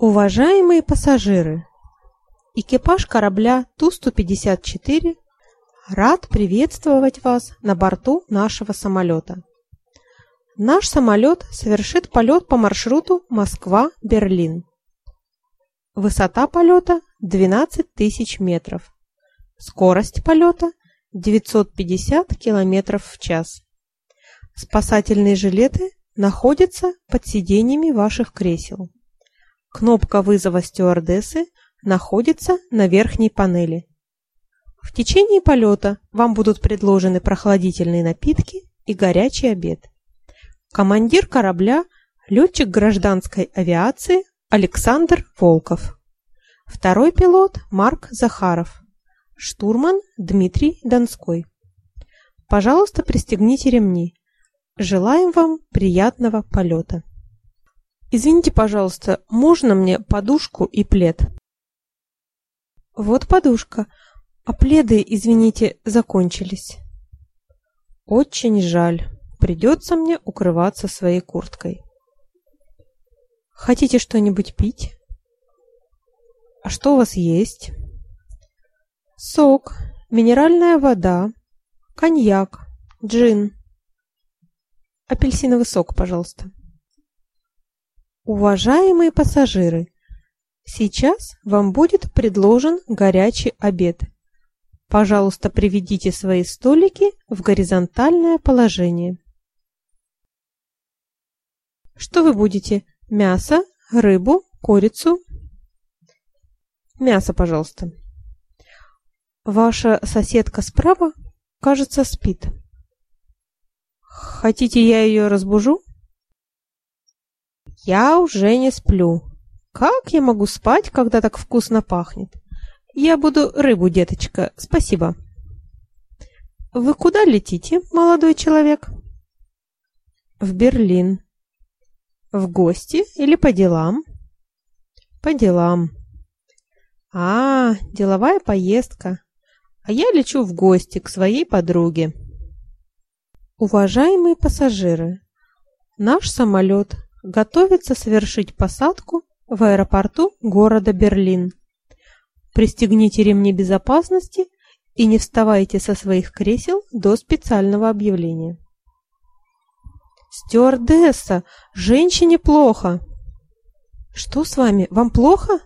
Уважаемые пассажиры, экипаж корабля Ту-154 рад приветствовать вас на борту нашего самолета. Наш самолет совершит полет по маршруту Москва-Берлин. Высота полета 12 тысяч метров. Скорость полета 950 километров в час. Спасательные жилеты находятся под сиденьями ваших кресел. Кнопка вызова стюардессы находится на верхней панели. В течение полета вам будут предложены прохладительные напитки и горячий обед. Командир корабля – летчик гражданской авиации Александр Волков. Второй пилот – Марк Захаров. Штурман – Дмитрий Донской. Пожалуйста, пристегните ремни. Желаем вам приятного полета. Извините, пожалуйста, можно мне подушку и плед? Вот подушка. А пледы, извините, закончились. Очень жаль. Придется мне укрываться своей курткой. Хотите что-нибудь пить? А что у вас есть? Сок, минеральная вода, коньяк, джин. Апельсиновый сок, пожалуйста. Уважаемые пассажиры, сейчас вам будет предложен горячий обед. Пожалуйста, приведите свои столики в горизонтальное положение. Что вы будете? Мясо, рыбу, курицу? Мясо, пожалуйста. Ваша соседка справа, кажется, спит. Хотите, я ее разбужу? Я уже не сплю. Как я могу спать, когда так вкусно пахнет? Я буду рыбу, деточка. Спасибо. Вы куда летите, молодой человек? В Берлин. В гости или по делам? По делам. А, деловая поездка. А я лечу в гости к своей подруге. Уважаемые пассажиры, наш самолет готовится совершить посадку в аэропорту города Берлин. Пристегните ремни безопасности и не вставайте со своих кресел до специального объявления. Стюардесса, женщине плохо. Что с вами? Вам плохо?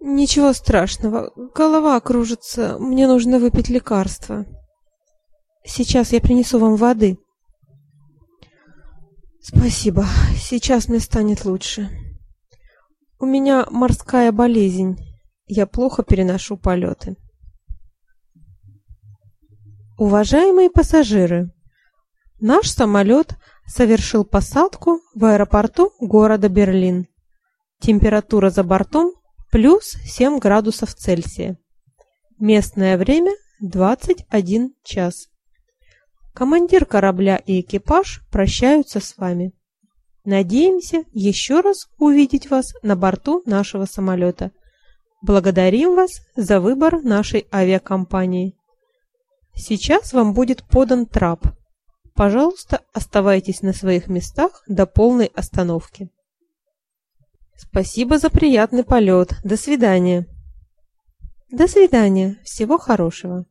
Ничего страшного. Голова кружится. Мне нужно выпить лекарство. Сейчас я принесу вам воды. Спасибо. Сейчас мне станет лучше. У меня морская болезнь. Я плохо переношу полеты. Уважаемые пассажиры, наш самолет совершил посадку в аэропорту города Берлин. Температура за бортом плюс 7 градусов Цельсия. Местное время 21 час. Командир корабля и экипаж прощаются с вами. Надеемся еще раз увидеть вас на борту нашего самолета. Благодарим вас за выбор нашей авиакомпании. Сейчас вам будет подан трап. Пожалуйста, оставайтесь на своих местах до полной остановки. Спасибо за приятный полет. До свидания. До свидания. Всего хорошего.